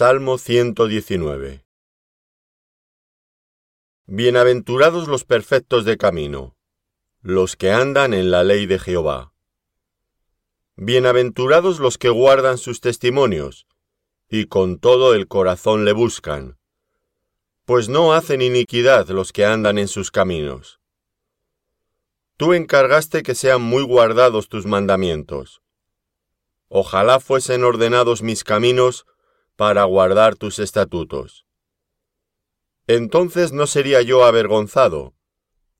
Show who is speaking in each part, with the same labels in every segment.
Speaker 1: Salmo 119 Bienaventurados los perfectos de camino, los que andan en la ley de Jehová. Bienaventurados los que guardan sus testimonios, y con todo el corazón le buscan, pues no hacen iniquidad los que andan en sus caminos. Tú encargaste que sean muy guardados tus mandamientos. Ojalá fuesen ordenados mis caminos para guardar tus estatutos. Entonces no sería yo avergonzado,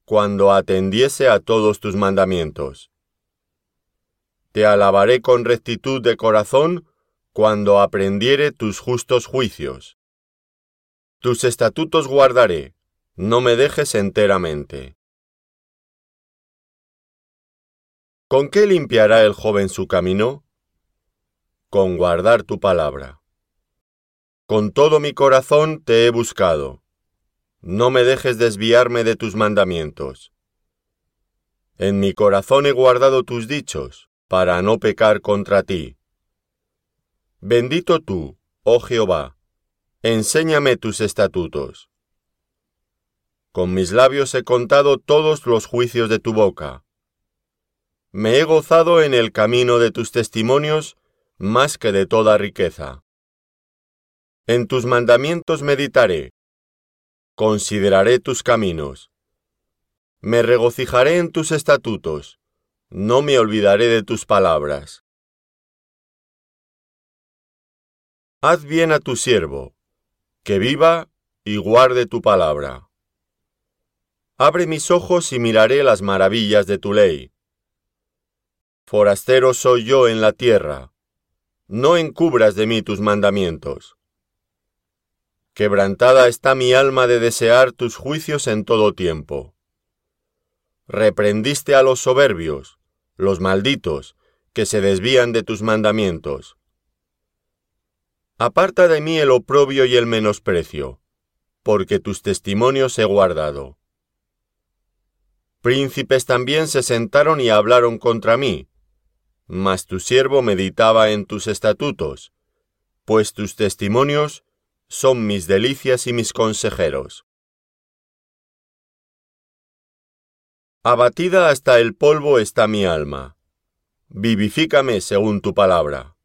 Speaker 1: cuando atendiese a todos tus mandamientos. Te alabaré con rectitud de corazón cuando aprendiere tus justos juicios. Tus estatutos guardaré, no me dejes enteramente. ¿Con qué limpiará el joven su camino? Con guardar tu palabra. Con todo mi corazón te he buscado. No me dejes desviarme de tus mandamientos. En mi corazón he guardado tus dichos, para no pecar contra ti. Bendito tú, oh Jehová, enséñame tus estatutos. Con mis labios he contado todos los juicios de tu boca me he gozado en el camino de tus testimonios más que de toda riqueza. En tus mandamientos meditaré, consideraré tus caminos. Me regocijaré en tus estatutos, no me olvidaré de tus palabras. Haz bien a tu siervo, que viva y guarde tu palabra. Abre mis ojos y miraré las maravillas de tu ley. Forastero soy yo en la tierra, no encubras de mí tus mandamientos. Quebrantada está mi alma de desear tus juicios en todo tiempo. Reprendiste a los soberbios, los malditos, que se desvían de tus mandamientos. Aparta de mí el oprobio y el menosprecio, porque tus testimonios he guardado. Príncipes también se sentaron y hablaron contra mí, mas tu siervo meditaba en tus estatutos, pues tus testimonios son mis delicias y mis consejeros. Abatida hasta el polvo está mi alma. Vivifícame según tu palabra.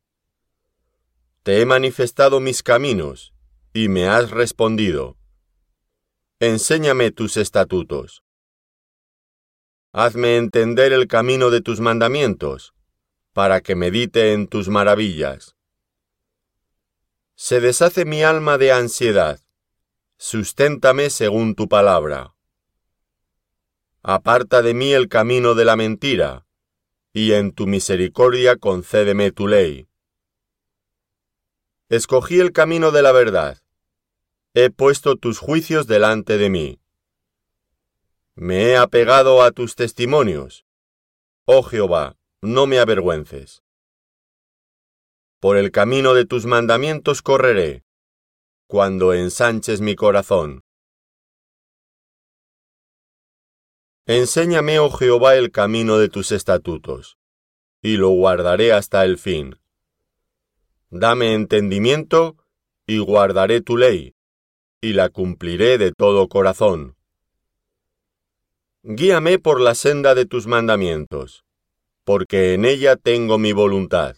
Speaker 1: Te he manifestado mis caminos, y me has respondido. Enséñame tus estatutos. Hazme entender el camino de tus mandamientos para que medite en tus maravillas. Se deshace mi alma de ansiedad, susténtame según tu palabra. Aparta de mí el camino de la mentira, y en tu misericordia concédeme tu ley. Escogí el camino de la verdad, he puesto tus juicios delante de mí. Me he apegado a tus testimonios. Oh Jehová, no me avergüences. Por el camino de tus mandamientos correré, cuando ensanches mi corazón. Enséñame, oh Jehová, el camino de tus estatutos, y lo guardaré hasta el fin. Dame entendimiento, y guardaré tu ley, y la cumpliré de todo corazón. Guíame por la senda de tus mandamientos porque en ella tengo mi voluntad.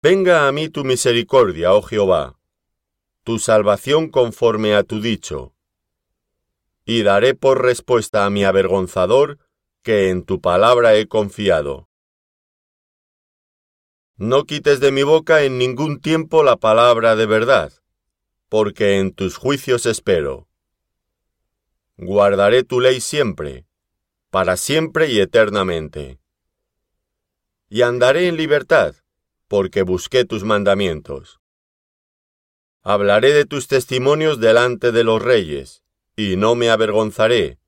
Speaker 1: Venga a mí tu misericordia, oh Jehová, tu salvación conforme a tu dicho, y daré por respuesta a mi avergonzador que en tu palabra he confiado. No quites de mi boca en ningún tiempo la palabra de verdad, porque en tus juicios espero. Guardaré tu ley siempre, para siempre y eternamente. Y andaré en libertad, porque busqué tus mandamientos. Hablaré de tus testimonios delante de los reyes, y no me avergonzaré,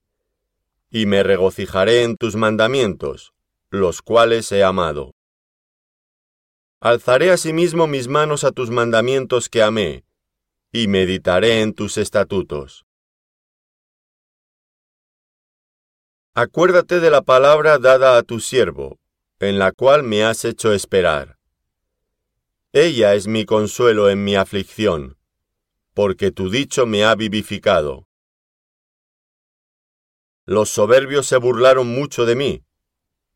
Speaker 1: y me regocijaré en tus mandamientos, los cuales he amado. Alzaré asimismo mis manos a tus mandamientos que amé, y meditaré en tus estatutos. Acuérdate de la palabra dada a tu siervo, en la cual me has hecho esperar. Ella es mi consuelo en mi aflicción, porque tu dicho me ha vivificado. Los soberbios se burlaron mucho de mí,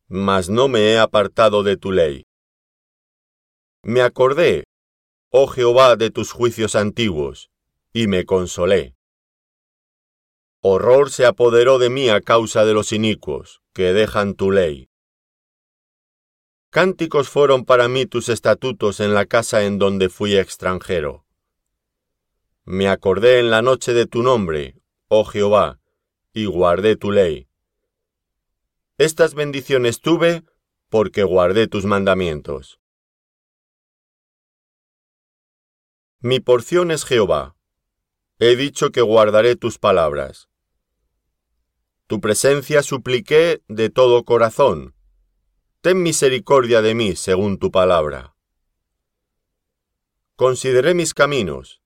Speaker 1: mas no me he apartado de tu ley. Me acordé, oh Jehová, de tus juicios antiguos, y me consolé. Horror se apoderó de mí a causa de los inicuos, que dejan tu ley. Cánticos fueron para mí tus estatutos en la casa en donde fui extranjero. Me acordé en la noche de tu nombre, oh Jehová, y guardé tu ley. Estas bendiciones tuve porque guardé tus mandamientos. Mi porción es Jehová. He dicho que guardaré tus palabras. Tu presencia supliqué de todo corazón ten misericordia de mí según tu palabra. Consideré mis caminos,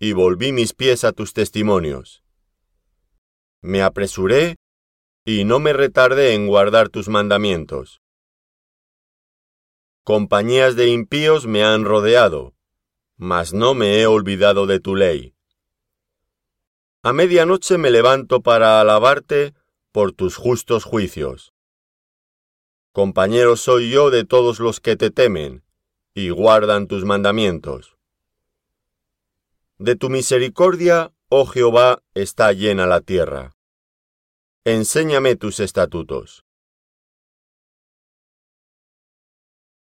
Speaker 1: y volví mis pies a tus testimonios. Me apresuré, y no me retardé en guardar tus mandamientos. Compañías de impíos me han rodeado, mas no me he olvidado de tu ley. A medianoche me levanto para alabarte por tus justos juicios. Compañero soy yo de todos los que te temen y guardan tus mandamientos. De tu misericordia, oh Jehová, está llena la tierra. Enséñame tus estatutos.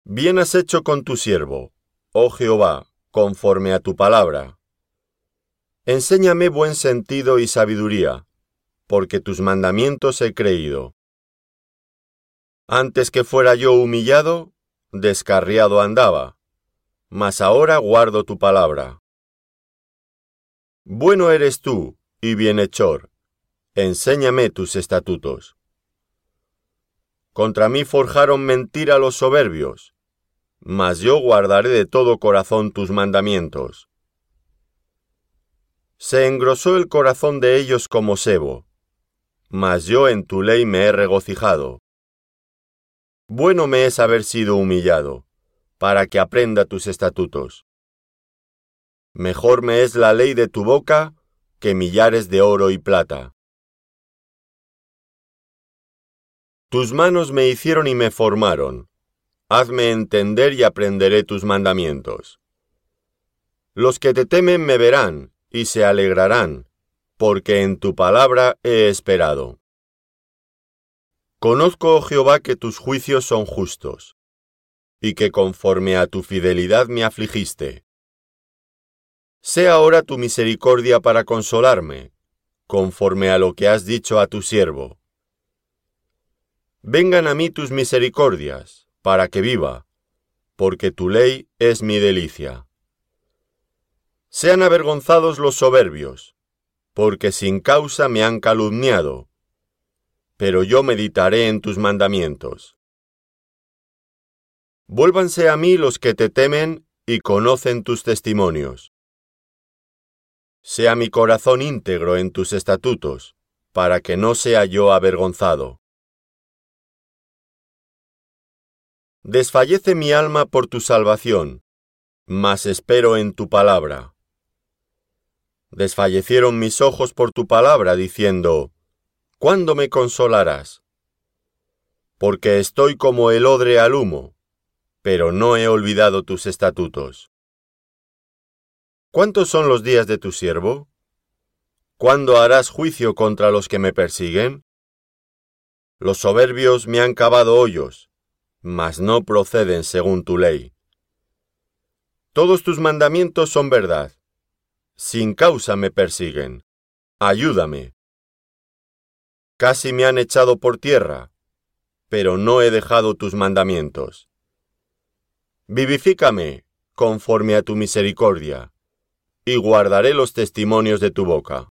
Speaker 1: Bien has hecho con tu siervo, oh Jehová, conforme a tu palabra. Enséñame buen sentido y sabiduría, porque tus mandamientos he creído. Antes que fuera yo humillado, descarriado andaba, mas ahora guardo tu palabra. Bueno eres tú, y bienhechor, enséñame tus estatutos. Contra mí forjaron mentira los soberbios, mas yo guardaré de todo corazón tus mandamientos. Se engrosó el corazón de ellos como sebo, mas yo en tu ley me he regocijado. Bueno me es haber sido humillado, para que aprenda tus estatutos. Mejor me es la ley de tu boca que millares de oro y plata. Tus manos me hicieron y me formaron. Hazme entender y aprenderé tus mandamientos. Los que te temen me verán y se alegrarán, porque en tu palabra he esperado. Conozco, oh Jehová, que tus juicios son justos, y que conforme a tu fidelidad me afligiste. Sea ahora tu misericordia para consolarme, conforme a lo que has dicho a tu siervo. Vengan a mí tus misericordias, para que viva, porque tu ley es mi delicia. Sean avergonzados los soberbios, porque sin causa me han calumniado pero yo meditaré en tus mandamientos. Vuélvanse a mí los que te temen y conocen tus testimonios. Sea mi corazón íntegro en tus estatutos, para que no sea yo avergonzado. Desfallece mi alma por tu salvación, mas espero en tu palabra. Desfallecieron mis ojos por tu palabra, diciendo, ¿cuándo me consolarás? Porque estoy como el odre al humo, pero no he olvidado tus estatutos. ¿Cuántos son los días de tu siervo? ¿Cuándo harás juicio contra los que me persiguen? Los soberbios me han cavado hoyos, mas no proceden según tu ley. Todos tus mandamientos son verdad. Sin causa me persiguen. Ayúdame. Casi me han echado por tierra, pero no he dejado tus mandamientos. Vivifícame conforme a tu misericordia, y guardaré los testimonios de tu boca.